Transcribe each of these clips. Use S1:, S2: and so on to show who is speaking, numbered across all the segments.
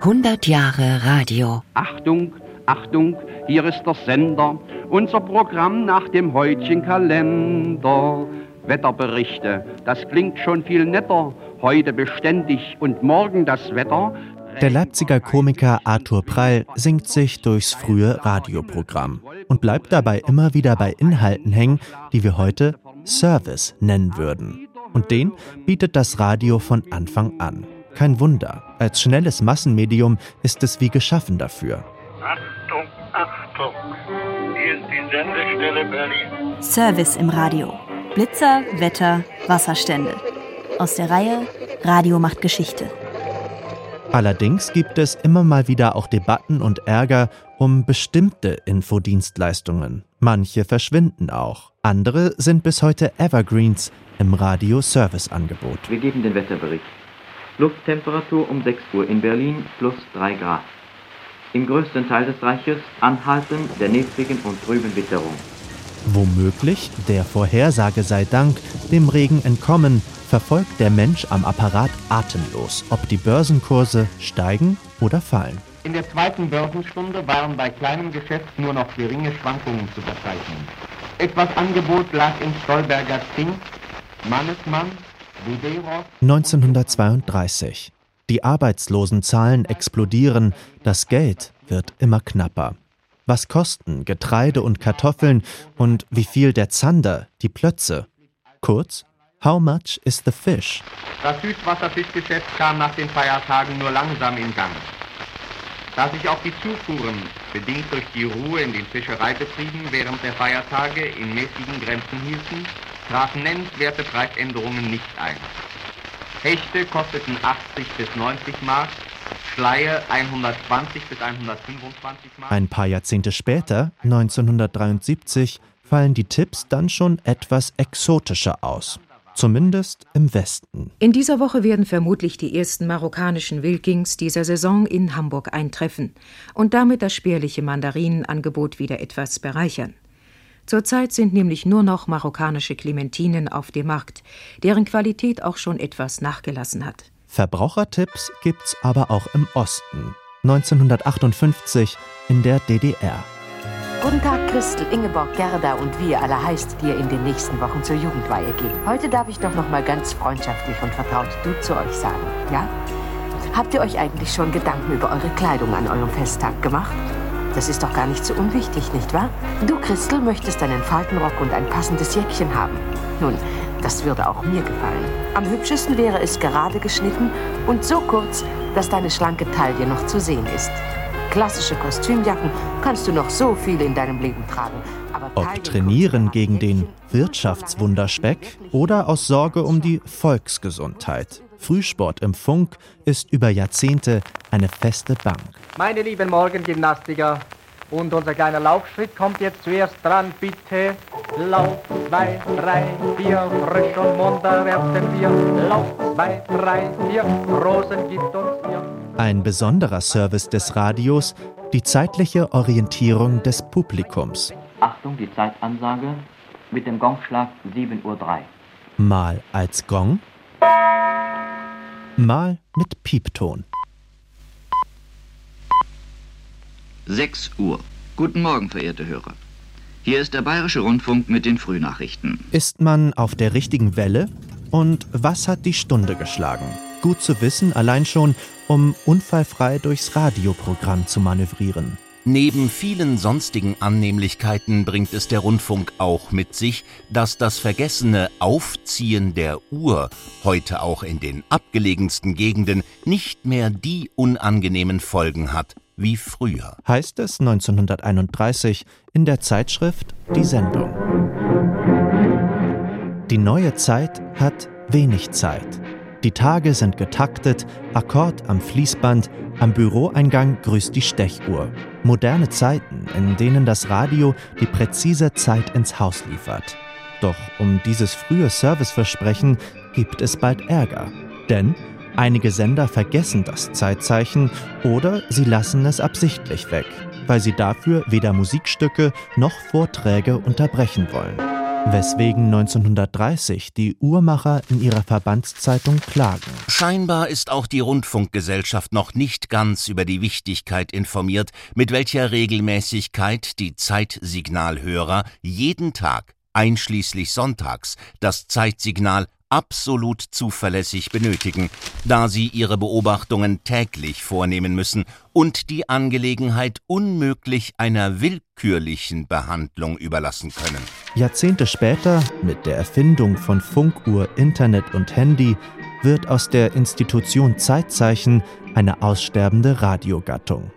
S1: 100 Jahre Radio.
S2: Achtung, Achtung, hier ist der Sender. Unser Programm nach dem heutigen Kalender. Wetterberichte, das klingt schon viel netter. Heute beständig und morgen das Wetter.
S3: Der Leipziger Komiker Arthur Prall singt sich durchs frühe Radioprogramm und bleibt dabei immer wieder bei Inhalten hängen, die wir heute Service nennen würden. Und den bietet das Radio von Anfang an. Kein Wunder, als schnelles Massenmedium ist es wie geschaffen dafür.
S4: Achtung, Achtung, hier ist die Sendestelle Berlin.
S5: Service im Radio. Blitzer, Wetter, Wasserstände. Aus der Reihe Radio macht Geschichte.
S3: Allerdings gibt es immer mal wieder auch Debatten und Ärger um bestimmte Infodienstleistungen. Manche verschwinden auch. Andere sind bis heute Evergreens im Radio-Service-Angebot.
S6: Wir geben den Wetterbericht. Lufttemperatur um 6 Uhr in Berlin plus 3 Grad. Im größten Teil des Reiches Anhalten der niedrigen und trüben Witterung.
S3: Womöglich, der Vorhersage sei Dank, dem Regen entkommen, verfolgt der Mensch am Apparat atemlos, ob die Börsenkurse steigen oder fallen.
S2: In der zweiten Börsenstunde waren bei kleinem Geschäft nur noch geringe Schwankungen zu verzeichnen. Etwas Angebot lag in Stolberger Zink, Mannesmann.
S3: 1932. Die Arbeitslosenzahlen explodieren, das Geld wird immer knapper. Was kosten Getreide und Kartoffeln und wie viel der Zander, die Plötze? Kurz, how much is the fish?
S2: Das Süßwasserfischgeschäft kam nach den Feiertagen nur langsam in Gang. Da sich auch die Zufuhren, bedingt durch die Ruhe in den Fischereibetrieben während der Feiertage in mäßigen Grenzen hielten, trafen nennenswerte Preisänderungen nicht ein. Hechte kosteten 80 bis 90 Mark, Schleie 120 bis 125 Mark.
S3: Ein paar Jahrzehnte später, 1973, fallen die Tipps dann schon etwas exotischer aus. Zumindest im Westen.
S7: In dieser Woche werden vermutlich die ersten marokkanischen Wilkings dieser Saison in Hamburg eintreffen und damit das spärliche Mandarinenangebot wieder etwas bereichern. Zurzeit sind nämlich nur noch marokkanische Clementinen auf dem Markt, deren Qualität auch schon etwas nachgelassen hat.
S3: Verbrauchertipps gibt's aber auch im Osten. 1958 in der DDR.
S8: Guten Tag, Christel, Ingeborg, Gerda und wie ihr alle heißt, die ihr in den nächsten Wochen zur Jugendweihe gehen. Heute darf ich doch noch mal ganz freundschaftlich und vertraut du zu euch sagen, ja? Habt ihr euch eigentlich schon Gedanken über eure Kleidung an eurem Festtag gemacht? Das ist doch gar nicht so unwichtig, nicht wahr? Du, Christel, möchtest einen Faltenrock und ein passendes Jäckchen haben. Nun, das würde auch mir gefallen. Am hübschesten wäre es gerade geschnitten und so kurz, dass deine schlanke Taille noch zu sehen ist. Klassische Kostümjacken kannst du noch so viel in deinem Leben tragen. Aber
S3: Ob trainieren gegen den Wirtschaftswunderspeck oder aus Sorge um die Volksgesundheit. Frühsport im Funk ist über Jahrzehnte eine feste Bank.
S9: Meine lieben Morgengymnastiker, und unser kleiner Laufschritt kommt jetzt zuerst dran, bitte. Lauf, zwei, drei, vier, frisch und munter werden wir. Lauf, zwei, drei, vier, Rosen gibt uns ihr.
S3: Ein besonderer Service des Radios, die zeitliche Orientierung des Publikums.
S6: Achtung, die Zeitansage mit dem Gongschlag 7.03 Uhr.
S3: Mal als Gong, mal mit Piepton.
S10: 6 Uhr. Guten Morgen, verehrte Hörer. Hier ist der Bayerische Rundfunk mit den Frühnachrichten.
S3: Ist man auf der richtigen Welle? Und was hat die Stunde geschlagen? Gut zu wissen, allein schon, um unfallfrei durchs Radioprogramm zu manövrieren.
S11: Neben vielen sonstigen Annehmlichkeiten bringt es der Rundfunk auch mit sich, dass das vergessene Aufziehen der Uhr heute auch in den abgelegensten Gegenden nicht mehr die unangenehmen Folgen hat wie früher.
S3: Heißt es 1931 in der Zeitschrift Die Sendung. Die neue Zeit hat wenig Zeit. Die Tage sind getaktet, Akkord am Fließband, am Büroeingang grüßt die Stechuhr. Moderne Zeiten, in denen das Radio die präzise Zeit ins Haus liefert. Doch um dieses frühe Serviceversprechen gibt es bald Ärger. Denn einige Sender vergessen das Zeitzeichen oder sie lassen es absichtlich weg, weil sie dafür weder Musikstücke noch Vorträge unterbrechen wollen. weswegen 1930 die Uhrmacher in ihrer Verbandszeitung klagen.
S11: Scheinbar ist auch die Rundfunkgesellschaft noch nicht ganz über die Wichtigkeit informiert, mit welcher Regelmäßigkeit die Zeitsignalhörer jeden Tag, einschließlich sonntags, das Zeitsignal absolut zuverlässig benötigen, da sie ihre Beobachtungen täglich vornehmen müssen und die Angelegenheit unmöglich einer willkürlichen Behandlung überlassen können.
S3: Jahrzehnte später, mit der Erfindung von Funkuhr, Internet und Handy, wird aus der Institution Zeitzeichen eine aussterbende Radiogattung.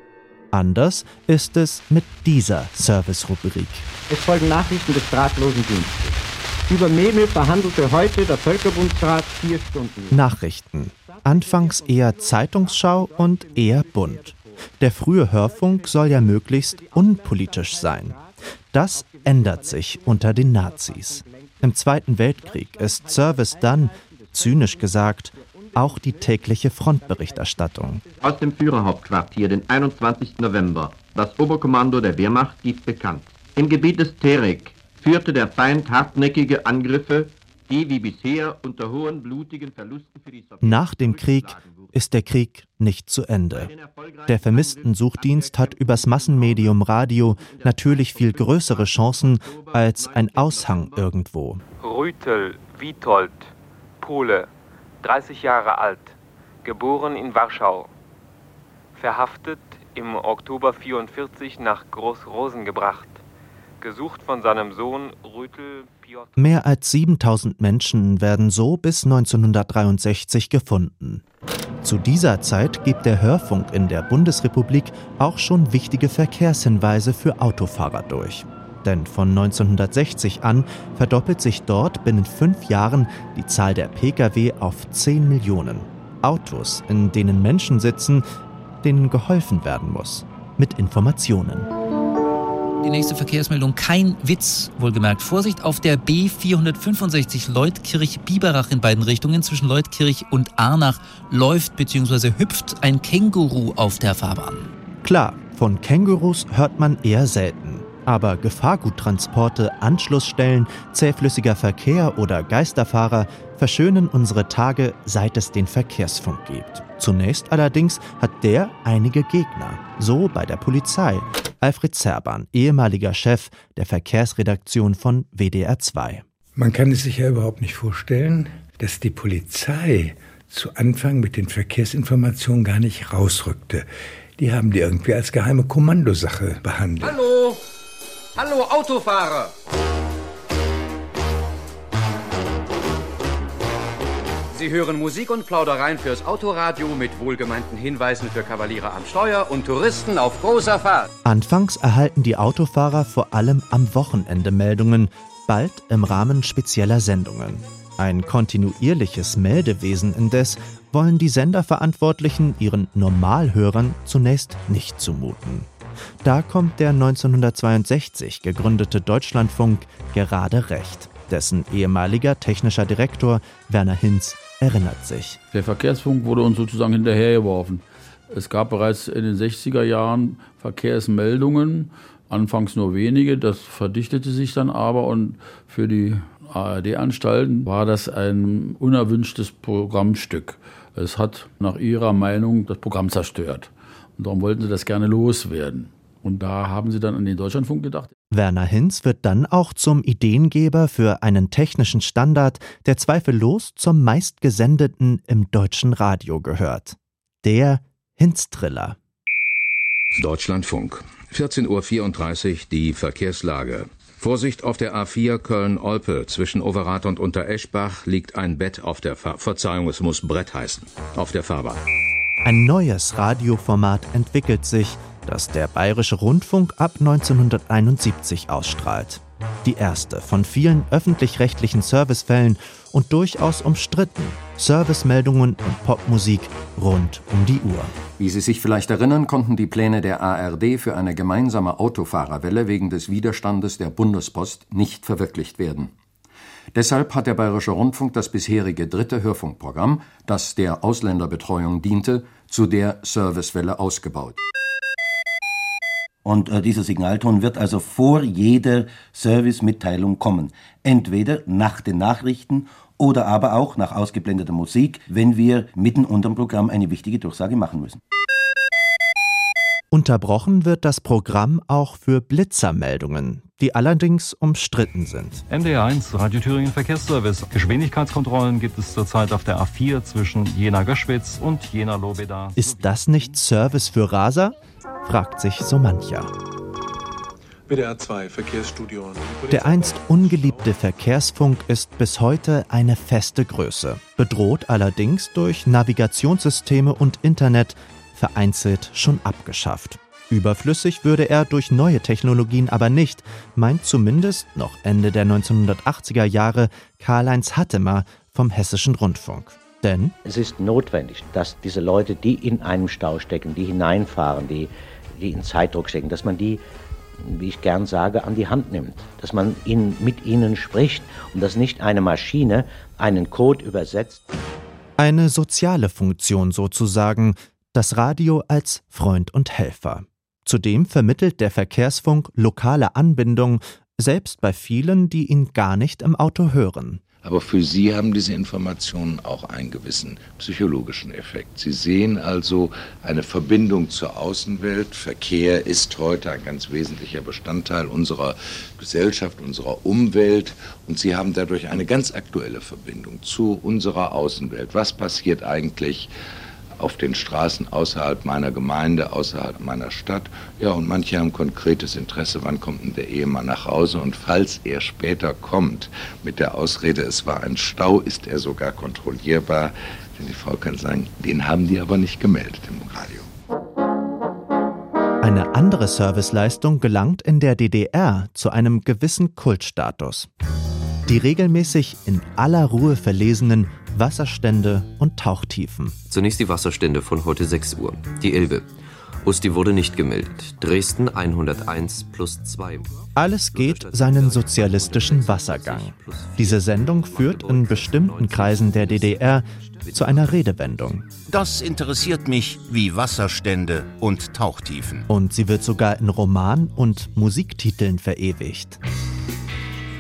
S3: Anders ist es mit dieser Service-Rubrik.
S12: Es folgen Nachrichten des drahtlosen Dienstes. Über Memel verhandelte heute der Völkerbundsrat vier Stunden.
S3: Nachrichten. Anfangs eher Zeitungsschau und eher bunt. Der frühe Hörfunk soll ja möglichst unpolitisch sein. Das ändert sich unter den Nazis. Im Zweiten Weltkrieg ist Service dann, zynisch gesagt, auch die tägliche Frontberichterstattung.
S13: Aus dem Führerhauptquartier, den 21. November. Das Oberkommando der Wehrmacht gibt bekannt. Im Gebiet des Terek führte der Feind hartnäckige Angriffe, die wie bisher unter hohen blutigen Verlusten für die Sowjets
S3: Nach dem Krieg ist der Krieg nicht zu Ende. Der Vermisstensuchdienst hat übers Massenmedium Radio natürlich viel größere Chancen als ein Aushang irgendwo.
S14: Rütel Witold, Pole, 30 Jahre alt, geboren in Warschau. Verhaftet im Oktober 44 nach Groß-Rosen gebracht gesucht von seinem Sohn Rütel Piotr.
S3: Mehr als 7000 Menschen werden so bis 1963 gefunden. Zu dieser Zeit gibt der Hörfunk in der Bundesrepublik auch schon wichtige Verkehrshinweise für Autofahrer durch. Denn von 1960 an verdoppelt sich dort binnen fünf Jahren die Zahl der Pkw auf 10 Millionen. Autos, in denen Menschen sitzen, denen geholfen werden muss. Mit Informationen.
S15: Die nächste Verkehrsmeldung, kein Witz, wohlgemerkt. Vorsicht auf der B465 Leutkirch-Biberach in beiden Richtungen. Zwischen Leutkirch und Arnach läuft bzw. hüpft ein Känguru auf der Fahrbahn.
S3: Klar, von Kängurus hört man eher selten. Aber Gefahrguttransporte, Anschlussstellen, zähflüssiger Verkehr oder Geisterfahrer verschönen unsere Tage, seit es den Verkehrsfunk gibt. Zunächst allerdings hat der einige Gegner. So bei der Polizei. Alfred Zerban, ehemaliger Chef der Verkehrsredaktion von WDR 2.
S16: Man kann es sich ja überhaupt nicht vorstellen, dass die Polizei zu Anfang mit den Verkehrsinformationen gar nicht rausrückte. Die haben die irgendwie als geheime Kommandosache behandelt.
S17: Hallo! Hallo, Autofahrer! Sie hören Musik und Plaudereien fürs Autoradio mit wohlgemeinten Hinweisen für Kavaliere am Steuer und Touristen auf großer Fahrt.
S3: Anfangs erhalten die Autofahrer vor allem am Wochenende Meldungen, bald im Rahmen spezieller Sendungen. Ein kontinuierliches Meldewesen indes wollen die Senderverantwortlichen ihren Normalhörern zunächst nicht zumuten. Da kommt der 1962 gegründete Deutschlandfunk gerade recht. Dessen ehemaliger technischer Direktor Werner Hinz erinnert sich.
S18: Der Verkehrsfunk wurde uns sozusagen hinterhergeworfen. Es gab bereits in den 60er Jahren Verkehrsmeldungen, anfangs nur wenige, das verdichtete sich dann aber und für die ARD-Anstalten war das ein unerwünschtes Programmstück. Es hat nach ihrer Meinung das Programm zerstört. Und darum wollten sie das gerne loswerden. Und da haben sie dann an den Deutschlandfunk gedacht.
S3: Werner Hinz wird dann auch zum Ideengeber für einen technischen Standard, der zweifellos zum meistgesendeten im deutschen Radio gehört. Der Hinz-Triller.
S19: Deutschlandfunk. 14.34 Uhr die Verkehrslage. Vorsicht auf der A4 Köln-Olpe. Zwischen Overath und Untereschbach liegt ein Bett auf der Fahr Verzeihung, es muss Brett heißen. Auf der Fahrbahn.
S3: Ein neues Radioformat entwickelt sich, das der Bayerische Rundfunk ab 1971 ausstrahlt. Die erste von vielen öffentlich-rechtlichen Servicefällen und durchaus umstritten. Servicemeldungen und Popmusik rund um die Uhr.
S20: Wie Sie sich vielleicht erinnern, konnten die Pläne der ARD für eine gemeinsame Autofahrerwelle wegen des Widerstandes der Bundespost nicht verwirklicht werden. Deshalb hat der Bayerische Rundfunk das bisherige dritte Hörfunkprogramm, das der Ausländerbetreuung diente, zu der Servicewelle ausgebaut.
S21: Und äh, dieser Signalton wird also vor jeder Servicemitteilung kommen. Entweder nach den Nachrichten oder aber auch nach ausgeblendeter Musik, wenn wir mitten unterm Programm eine wichtige Durchsage machen müssen.
S3: Unterbrochen wird das Programm auch für Blitzermeldungen, die allerdings umstritten sind.
S22: MDR1, Radio Thüringen Verkehrsservice. Geschwindigkeitskontrollen gibt es zurzeit auf der A4 zwischen Jena-Göschwitz und Jena-Lobeda.
S3: Ist das nicht Service für Raser? fragt sich so mancher.
S23: WDR 2 Verkehrsstudio.
S3: Der einst ungeliebte Verkehrsfunk ist bis heute eine feste Größe, bedroht allerdings durch Navigationssysteme und Internet, vereinzelt schon abgeschafft. Überflüssig würde er durch neue Technologien aber nicht, meint zumindest noch Ende der 1980er Jahre Karl-Heinz Hattemer vom Hessischen Rundfunk. Denn
S24: es ist notwendig, dass diese Leute, die in einem Stau stecken, die hineinfahren, die, die in Zeitdruck stecken, dass man die, wie ich gern sage, an die Hand nimmt, dass man ihnen, mit ihnen spricht und dass nicht eine Maschine einen Code übersetzt.
S3: Eine soziale Funktion sozusagen, das Radio als Freund und Helfer. Zudem vermittelt der Verkehrsfunk lokale Anbindung, selbst bei vielen, die ihn gar nicht im Auto hören.
S25: Aber für Sie haben diese Informationen auch einen gewissen psychologischen Effekt. Sie sehen also eine Verbindung zur Außenwelt. Verkehr ist heute ein ganz wesentlicher Bestandteil unserer Gesellschaft, unserer Umwelt. Und Sie haben dadurch eine ganz aktuelle Verbindung zu unserer Außenwelt. Was passiert eigentlich auf den Straßen außerhalb meiner Gemeinde, außerhalb meiner Stadt. Ja, und manche haben konkretes Interesse, wann kommt denn der Ehemann nach Hause? Und falls er später kommt, mit der Ausrede, es war ein Stau, ist er sogar kontrollierbar. Denn die Frau kann sagen, den haben die aber nicht gemeldet im Radio.
S3: Eine andere Serviceleistung gelangt in der DDR zu einem gewissen Kultstatus. Die regelmäßig in aller Ruhe verlesenen Wasserstände und Tauchtiefen.
S26: Zunächst die Wasserstände von heute 6 Uhr. Die Elbe. Usti wurde nicht gemeldet. Dresden 101 plus 2.
S3: Alles geht seinen sozialistischen Wassergang. Diese Sendung führt in bestimmten Kreisen der DDR zu einer Redewendung.
S11: Das interessiert mich wie Wasserstände und Tauchtiefen.
S3: Und sie wird sogar in Roman- und Musiktiteln verewigt.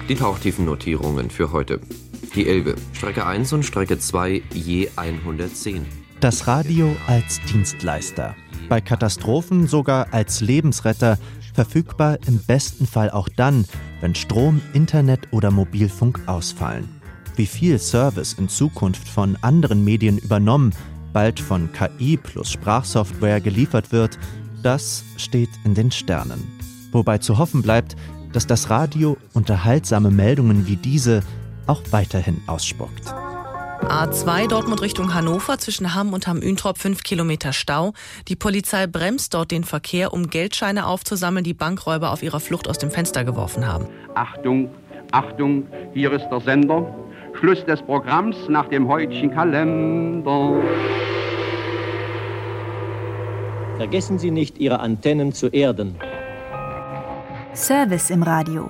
S26: Die Tauchtiefennotierungen für heute. Die Elbe, Strecke 1 und Strecke 2 je 110.
S3: Das Radio als Dienstleister. Bei Katastrophen sogar als Lebensretter, verfügbar im besten Fall auch dann, wenn Strom, Internet oder Mobilfunk ausfallen. Wie viel Service in Zukunft von anderen Medien übernommen, bald von KI plus Sprachsoftware geliefert wird, das steht in den Sternen. Wobei zu hoffen bleibt, dass das Radio unterhaltsame Meldungen wie diese auch weiterhin ausspuckt.
S27: A2 Dortmund Richtung Hannover zwischen Hamm und Hamm-Üntrop 5 Kilometer Stau. Die Polizei bremst dort den Verkehr, um Geldscheine aufzusammeln, die Bankräuber auf ihrer Flucht aus dem Fenster geworfen haben.
S28: Achtung, Achtung, hier ist der Sender. Schluss des Programms nach dem heutigen Kalender.
S29: Vergessen Sie nicht, Ihre Antennen zu erden.
S5: Service im Radio.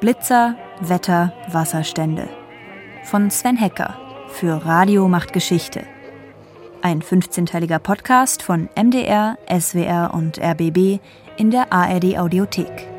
S5: Blitzer, Wetter, Wasserstände. Von Sven Hecker für Radio macht Geschichte. Ein 15-teiliger Podcast von MDR, SWR und RBB in der ARD Audiothek.